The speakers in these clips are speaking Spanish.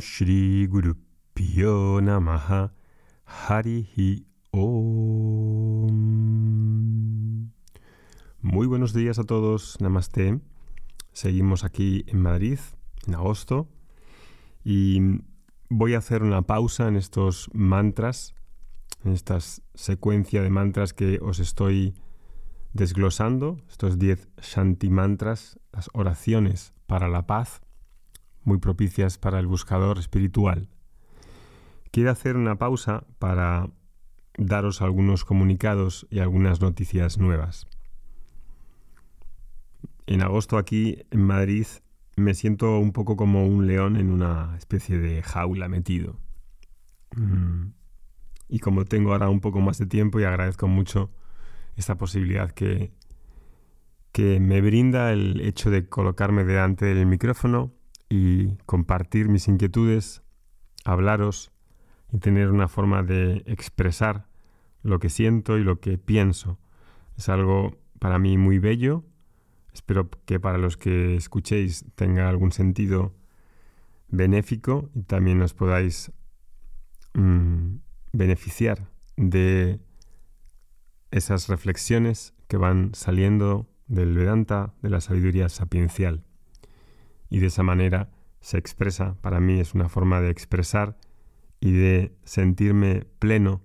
Shri Guru Pyo Namaha. Harihi Om. Muy buenos días a todos, Namaste. Seguimos aquí en Madrid, en agosto, y voy a hacer una pausa en estos mantras, en esta secuencia de mantras que os estoy desglosando, estos 10 Shanti mantras, las oraciones para la paz, muy propicias para el buscador espiritual. Quiero hacer una pausa para daros algunos comunicados y algunas noticias nuevas. En agosto aquí en Madrid me siento un poco como un león en una especie de jaula metido. Mm. Y como tengo ahora un poco más de tiempo y agradezco mucho esta posibilidad que, que me brinda el hecho de colocarme delante del micrófono y compartir mis inquietudes, hablaros y tener una forma de expresar lo que siento y lo que pienso. Es algo para mí muy bello. Espero que para los que escuchéis tenga algún sentido benéfico y también os podáis mm, beneficiar de esas reflexiones que van saliendo del Vedanta, de la sabiduría sapiencial. Y de esa manera se expresa, para mí es una forma de expresar y de sentirme pleno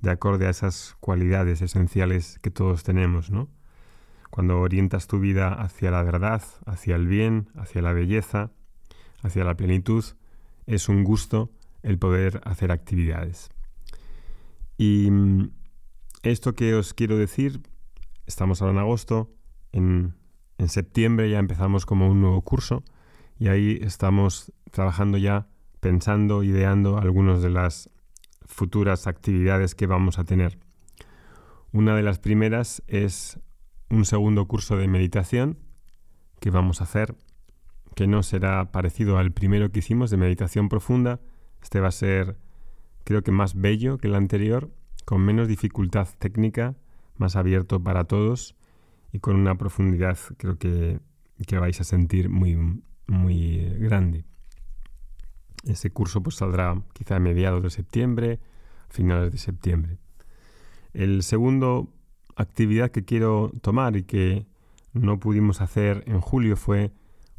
de acorde a esas cualidades esenciales que todos tenemos, ¿no? Cuando orientas tu vida hacia la verdad, hacia el bien, hacia la belleza, hacia la plenitud, es un gusto el poder hacer actividades. Y mm, esto que os quiero decir, estamos ahora en agosto, en, septiembre ya empezamos como un nuevo curso y ahí estamos trabajando ya, pensando, ideando algunas de las futuras actividades que vamos a tener. Una de las primeras es un segundo curso de meditación que vamos a hacer, que no será parecido al primero que hicimos de meditación profunda. Este va a ser, creo que más bello que el anterior con menos dificultad técnica, más abierto para todos y con una profundidad creo que, que vais a sentir muy, muy grande. Ese curso pues saldrá quizá a mediados de septiembre, finales de septiembre. El segundo actividad que quiero tomar y que no pudimos hacer en julio fue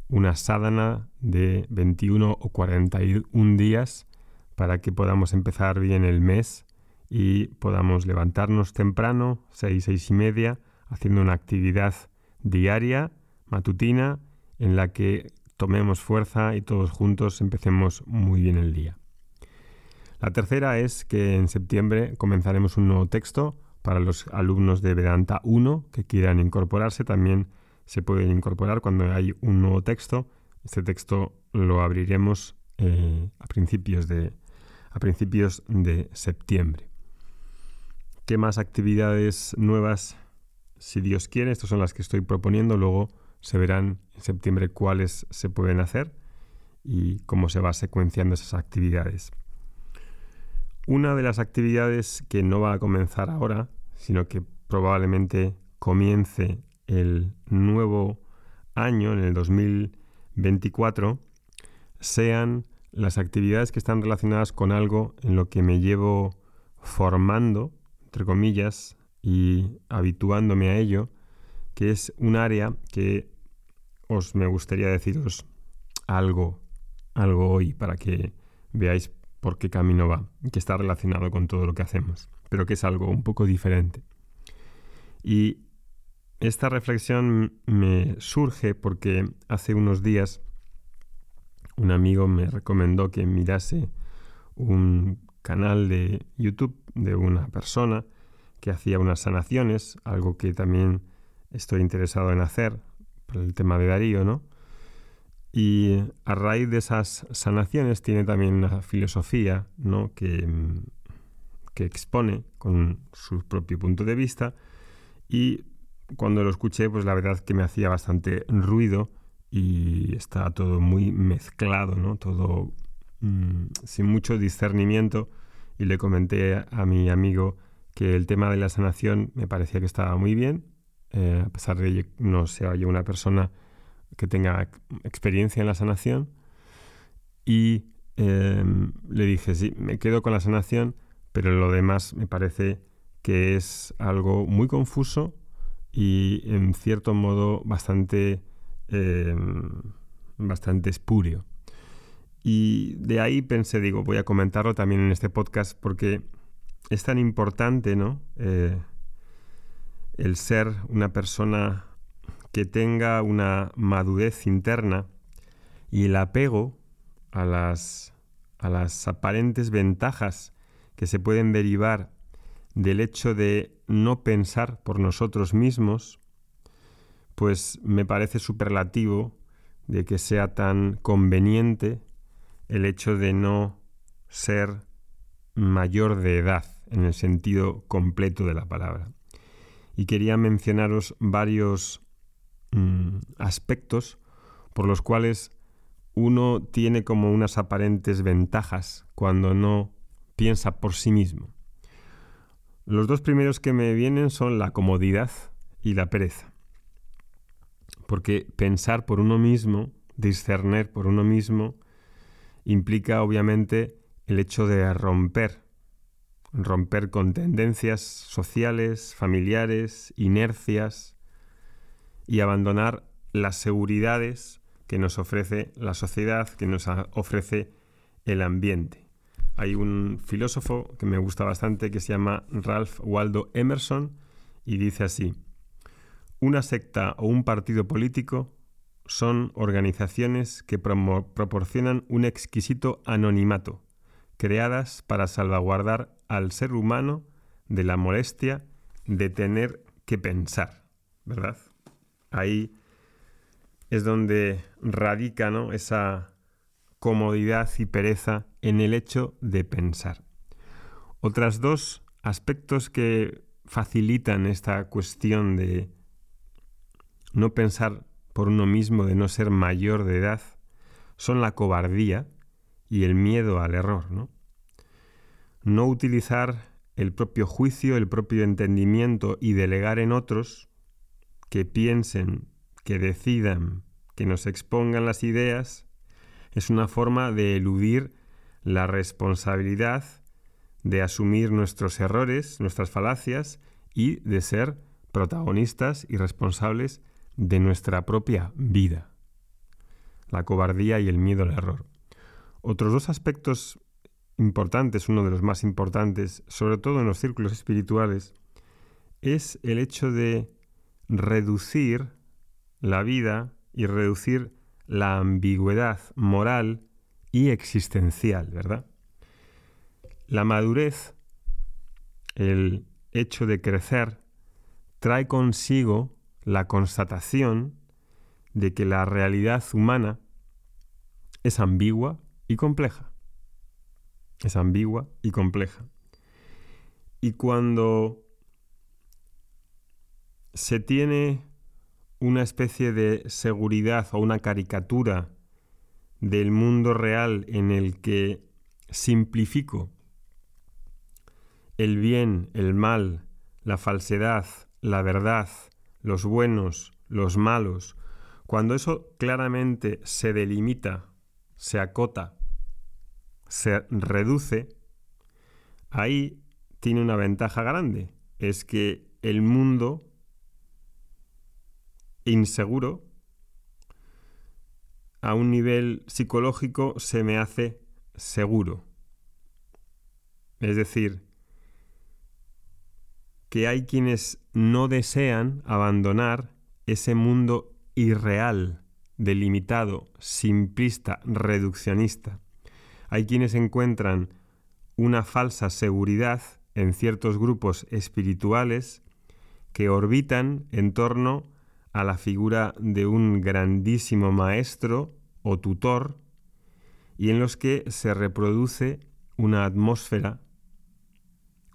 una sadhana de 21 o 41 días para que podamos empezar bien el mes y podamos levantarnos temprano, seis, seis y media, haciendo una actividad diaria, matutina, en la que tomemos fuerza y todos juntos empecemos muy bien el día. La tercera es que en septiembre comenzaremos un nuevo texto para los alumnos de Vedanta 1 que quieran incorporarse. También se pueden incorporar cuando hay un nuevo texto. Este texto lo abriremos eh, a, principios de, a principios de septiembre. ¿Qué más actividades nuevas, si Dios quiere? Estas son las que estoy proponiendo. Luego se verán en septiembre cuáles se pueden hacer y cómo se va secuenciando esas actividades. Una de las actividades que no va a comenzar ahora, sino que probablemente comience el nuevo año, en el 2024, sean las actividades que están relacionadas con algo en lo que me llevo formando entre comillas, y habituándome a ello, que es un área que os me gustaría deciros algo, algo hoy para que veáis por qué camino va, que está relacionado con todo lo que hacemos, pero que es algo un poco diferente. Y esta reflexión me surge porque hace unos días un amigo me recomendó que mirase un canal de YouTube de una persona que hacía unas sanaciones, algo que también estoy interesado en hacer por el tema de Darío, ¿no? Y a raíz de esas sanaciones tiene también una filosofía, ¿no? Que, que expone con su propio punto de vista y cuando lo escuché, pues la verdad que me hacía bastante ruido y está todo muy mezclado, ¿no? Todo mm, sin mucho discernimiento y le comenté a mi amigo que el tema de la sanación me parecía que estaba muy bien, eh, a pesar de que no sea yo una persona que tenga experiencia en la sanación. Y em, le dije, sí, me quedo con la sanación, pero lo demás me parece que es algo muy confuso y en cierto modo bastante, em, bastante espurio. Y de ahí pensé, digo, voy a comentarlo también en este podcast porque es tan importante, ¿no? Eh, el ser una persona que tenga una madurez interna y el apego a las, a las aparentes ventajas que se pueden derivar del hecho de no pensar por nosotros mismos, pues me parece superlativo de que sea tan conveniente el hecho de no ser mayor de edad en el sentido completo de la palabra. Y quería mencionaros varios mm, aspectos por los cuales uno tiene como unas aparentes ventajas cuando no piensa por sí mismo. Los dos primeros que me vienen son la comodidad y la pereza. Porque pensar por uno mismo, discernir por uno mismo, implica obviamente el hecho de romper, romper con tendencias sociales, familiares, inercias y abandonar las seguridades que nos ofrece la sociedad, que nos ofrece el ambiente. Hay un filósofo que me gusta bastante que se llama Ralph Waldo Emerson y dice así, una secta o un partido político son organizaciones que proporcionan un exquisito anonimato, creadas para salvaguardar al ser humano de la molestia de tener que pensar, ¿verdad? Ahí es donde radica esa comodidad y pereza en el hecho de pensar. Otras dos aspectos que facilitan esta cuestión de no pensar por uno mismo de no ser mayor de edad son la cobardía y el miedo al error, ¿no? No utilizar el propio juicio, el propio entendimiento y delegar en otros que piensen, que decidan, que nos expongan las ideas, es una forma de eludir la responsabilidad de asumir nuestros errores, nuestras falacias y de ser protagonistas y responsables de nuestra propia vida. La cobardía y el miedo al error. Otros dos aspectos importantes, uno de los más importantes, sobre todo en los círculos espirituales, es el hecho de reducir la vida y reducir la ambigüedad moral y existencial, ¿verdad? La madurez, el hecho de crecer, trae consigo la constatación de que la realidad humana es ambigua y compleja. Es ambigua y compleja. Y cuando se tiene una especie de seguridad o una caricatura del mundo real en el que simplifico el bien, el mal, la falsedad, la verdad, los buenos, los malos, cuando eso claramente se delimita, se acota, se reduce, ahí tiene una ventaja grande, es que el mundo inseguro a un nivel psicológico se me hace seguro. Es decir, que hay quienes no desean abandonar ese mundo irreal, delimitado, simplista, reduccionista. Hay quienes encuentran una falsa seguridad en ciertos grupos espirituales que orbitan en torno a la figura de un grandísimo maestro o tutor y en los que se reproduce una atmósfera,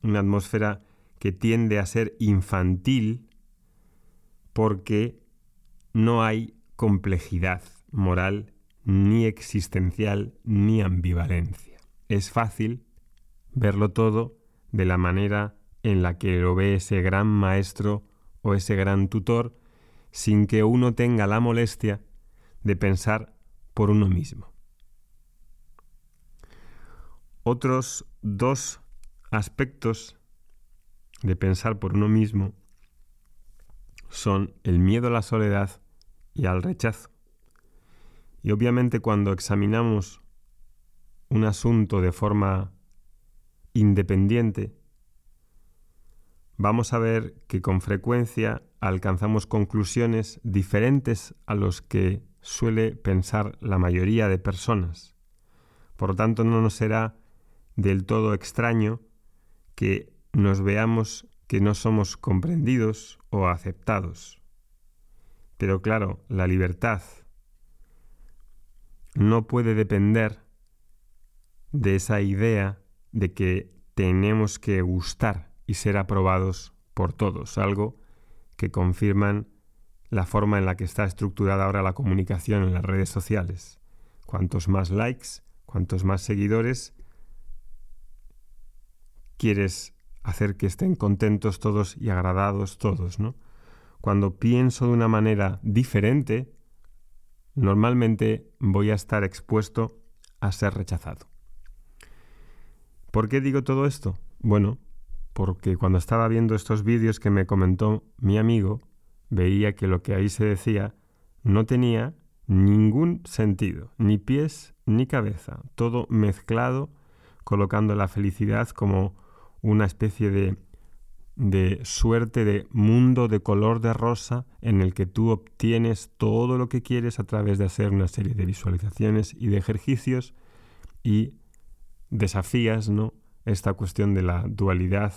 una atmósfera que tiende a ser infantil porque no hay complejidad moral ni existencial ni ambivalencia. Es fácil verlo todo de la manera en la que lo ve ese gran maestro o ese gran tutor sin que uno tenga la molestia de pensar por uno mismo. otros dos aspectos de pensar por uno mismo son el miedo a la soledad y al rechazo. Y obviamente cuando examinamos un asunto de forma independiente, vamos a ver que con frecuencia alcanzamos conclusiones diferentes a los que suele pensar la mayoría de personas. Por lo tanto, no nos será del todo extraño que nos veamos que no somos comprendidos o aceptados. Pero claro, la libertad no puede depender de esa idea de que tenemos que gustar y ser aprobados por todos, algo que confirman la forma en la que está estructurada ahora la comunicación en las redes sociales. Cuantos más likes, cuantos más seguidores, quieres hacer que estén contentos todos y agradados todos, ¿no? Cuando pienso de una manera diferente, normalmente voy a estar expuesto a ser rechazado. ¿Por qué digo todo esto? Bueno, porque cuando estaba viendo estos vídeos que me comentó mi amigo, veía que lo que ahí se decía no tenía ningún sentido, ni pies ni cabeza, todo mezclado, colocando la felicidad como una especie de, de suerte de mundo de color de rosa en el que tú obtienes todo lo que quieres a través de hacer una serie de visualizaciones y de ejercicios y desafías ¿no? esta cuestión de la dualidad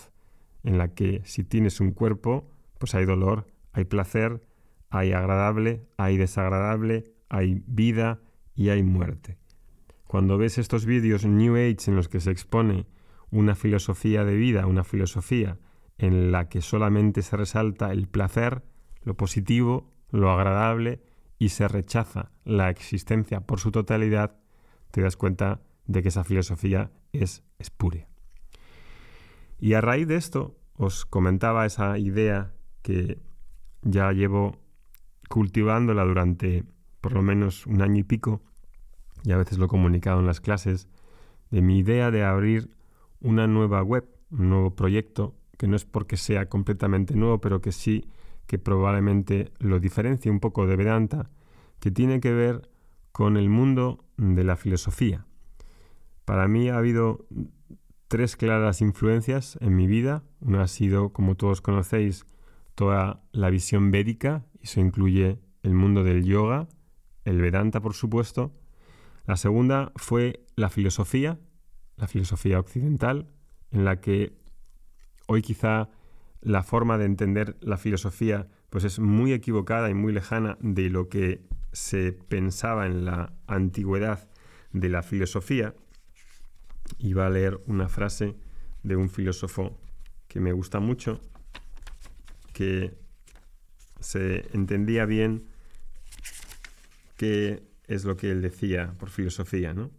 en la que si tienes un cuerpo, pues hay dolor, hay placer, hay agradable, hay desagradable, hay vida y hay muerte. Cuando ves estos vídeos New Age en los que se expone una filosofía de vida, una filosofía en la que solamente se resalta el placer, lo positivo, lo agradable y se rechaza la existencia por su totalidad, te das cuenta de que esa filosofía es espuria. Y a raíz de esto os comentaba esa idea que ya llevo cultivándola durante por lo menos un año y pico, y a veces lo he comunicado en las clases, de mi idea de abrir una nueva web, un nuevo proyecto, que no es porque sea completamente nuevo, pero que sí que probablemente lo diferencie un poco de Vedanta, que tiene que ver con el mundo de la filosofía. Para mí ha habido tres claras influencias en mi vida. Una ha sido, como todos conocéis, toda la visión védica, y eso incluye el mundo del yoga, el Vedanta, por supuesto. La segunda fue la filosofía, la filosofía occidental, en la que hoy quizá la forma de entender la filosofía pues es muy equivocada y muy lejana de lo que se pensaba en la antigüedad de la filosofía. Iba a leer una frase de un filósofo que me gusta mucho, que se entendía bien qué es lo que él decía por filosofía, ¿no?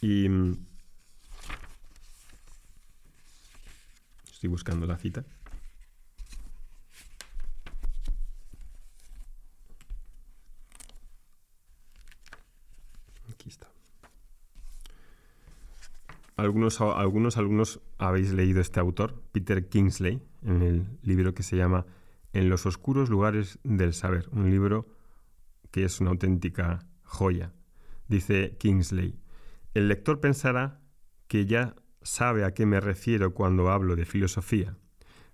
Y estoy buscando la cita. Aquí está. Algunos, algunos habéis leído este autor, Peter Kingsley, en el libro que se llama En los oscuros lugares del saber, un libro que es una auténtica joya. Dice Kingsley, el lector pensará que ya sabe a qué me refiero cuando hablo de filosofía,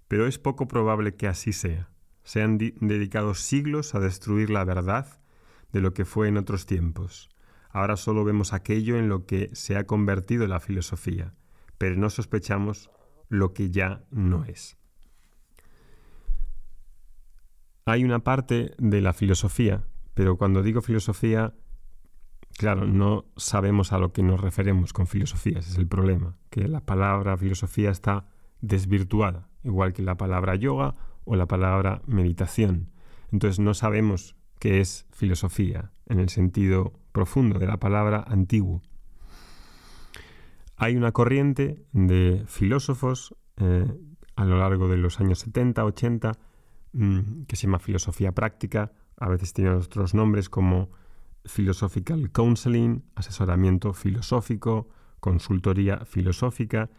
pero es poco probable que así sea. Se han dedicado siglos a destruir la verdad de lo que fue en otros tiempos. Ahora solo vemos aquello en lo que se ha convertido la filosofía, pero no sospechamos lo que ya no es. Hay una parte de la filosofía, pero cuando digo filosofía Claro, no sabemos a lo que nos referimos con filosofía, ese es el problema, que la palabra filosofía está desvirtuada, igual que la palabra yoga o la palabra meditación. Entonces no sabemos qué es filosofía en el sentido profundo de la palabra antiguo. Hay una corriente de filósofos eh, a lo largo de los años 70, 80, mm, que se llama filosofía práctica, a veces tiene otros nombres como Philosophical Counseling, asesoramiento filosófico, consultoría filosófica,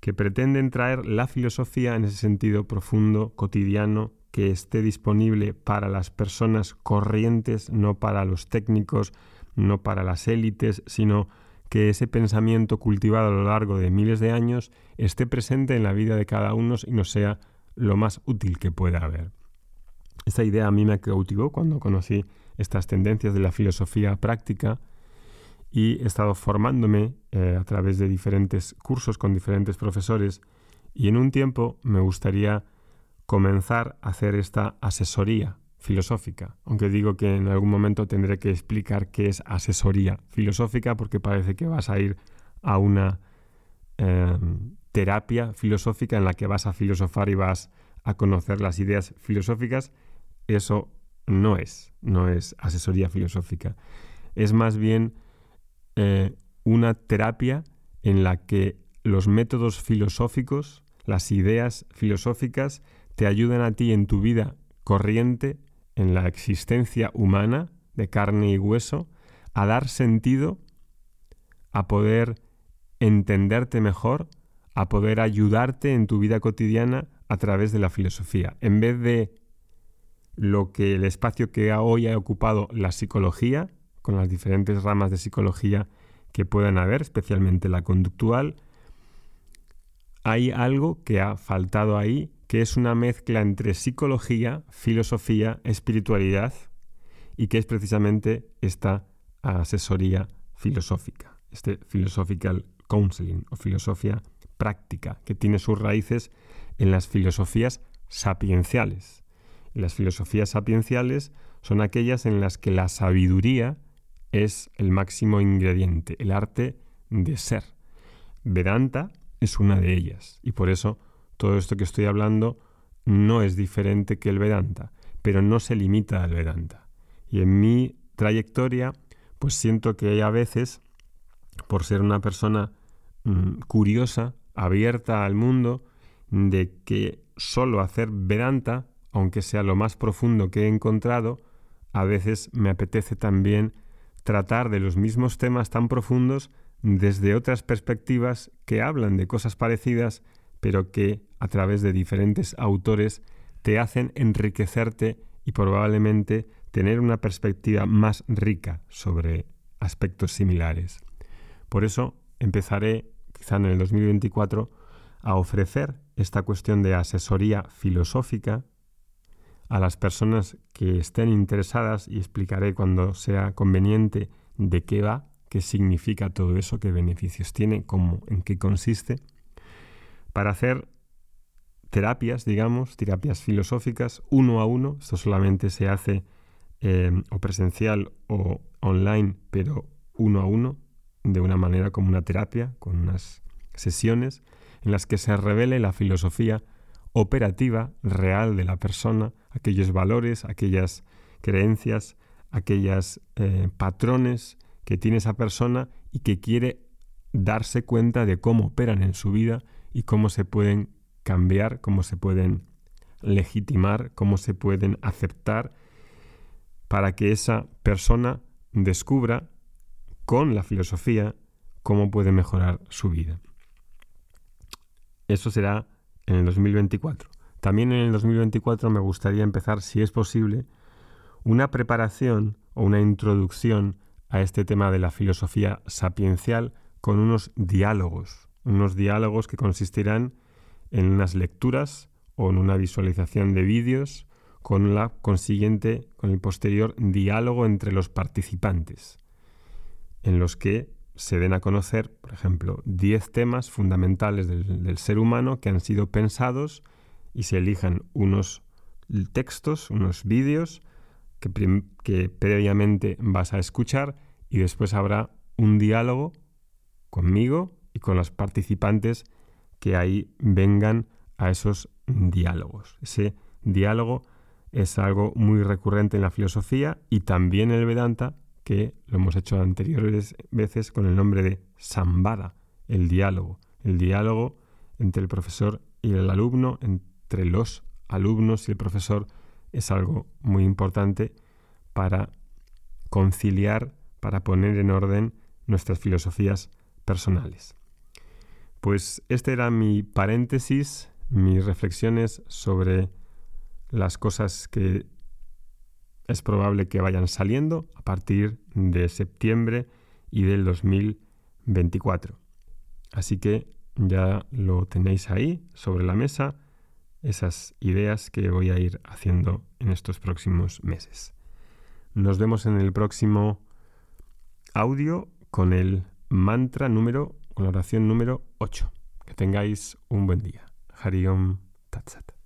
que pretenden traer la filosofía en ese sentido profundo, cotidiano, que esté disponible para las personas corrientes, no para los técnicos, no para las élites, sino que ese pensamiento cultivado a lo largo de miles de años esté presente en la vida de cada uno y nos sea lo más útil que pueda haber. Esta idea a mí me cautivó cuando conocí estas tendencias de la filosofía práctica y he estado formándome eh, a través de diferentes cursos con diferentes profesores y en un tiempo me gustaría comenzar a hacer esta asesoría filosófica, aunque digo que en algún momento tendré que explicar qué es asesoría filosófica porque parece que vas a ir a una em, terapia filosófica en la que vas a filosofar y vas a conocer las ideas filosóficas. Eso no es, no es asesoría filosófica. Es más bien eh, una terapia en la que los métodos filosóficos, las ideas filosóficas, te ayudan a ti en tu vida corriente, en la existencia humana, de carne y hueso, a dar sentido, a poder entenderte mejor, a poder ayudarte en tu vida cotidiana a través de la filosofía. En vez de lo que el espacio que hoy ha ocupado la psicología, con las diferentes ramas de psicología que puedan haber, especialmente la conductual, hay algo que ha faltado ahí, que es una mezcla entre psicología, filosofía, espiritualidad, y que es precisamente esta asesoría filosófica, este philosophical counseling o filosofía práctica, que tiene sus raíces en las filosofías sapienciales. Las filosofías sapienciales son aquellas en las que la sabiduría es el máximo ingrediente, el arte de ser. Vedanta es una de ellas y por eso todo esto que estoy hablando no es diferente que el Vedanta, pero no se limita al Vedanta. Y en mi trayectoria, pues siento que hay a veces, por ser una persona mm, curiosa, abierta al mundo, de que solo hacer Vedanta, aunque sea lo más profundo que he encontrado, a veces me apetece también tratar de los mismos temas tan profundos desde otras perspectivas que hablan de cosas parecidas, pero que a través de diferentes autores te hacen enriquecerte y probablemente tener una perspectiva más rica sobre aspectos similares. Por eso empezaré, quizá en el 2024, a ofrecer esta cuestión de asesoría filosófica a las personas que estén interesadas y explicaré cuando sea conveniente de qué va, qué significa todo eso, qué beneficios tiene, cómo, en qué consiste, para hacer terapias, digamos, terapias filosóficas uno a uno. Esto solamente se hace eh, o presencial o online, pero uno a uno, de una manera como una terapia, con unas sesiones en las que se revele la filosofía operativa, real de la persona, aquellos valores, aquellas creencias, aquellos eh, patrones que tiene esa persona y que quiere darse cuenta de cómo operan en su vida y cómo se pueden cambiar, cómo se pueden legitimar, cómo se pueden aceptar para que esa persona descubra con la filosofía cómo puede mejorar su vida. Eso será en el 2024. También en el 2024 me gustaría empezar, si es posible, una preparación o una introducción a este tema de la filosofía sapiencial con unos diálogos, unos diálogos que consistirán en unas lecturas o en una visualización de vídeos con la consiguiente, con el posterior diálogo entre los participantes, en los que se den a conocer, por ejemplo, 10 temas fundamentales del, ser humano que han sido pensados y se elijan unos textos, unos vídeos que, que previamente vas a escuchar y después habrá un diálogo conmigo y con los participantes que ahí vengan a esos diálogos. Ese diálogo es algo muy recurrente en la filosofía y también en el Vedanta que lo hemos hecho anteriores veces con el nombre de Sambada, el diálogo, el diálogo entre el profesor y el alumno, entre los alumnos y el profesor, es algo muy importante para conciliar, para poner en orden nuestras filosofías personales. Pues este era mi paréntesis, mis reflexiones sobre las cosas que es probable que vayan saliendo a partir de septiembre y del 2024. Así que ya lo tenéis ahí sobre la mesa, esas ideas que voy a ir haciendo en estos próximos meses. Nos vemos en el próximo audio con el mantra número, con la oración número 8. Que tengáis un buen día. Hariom Tatsat.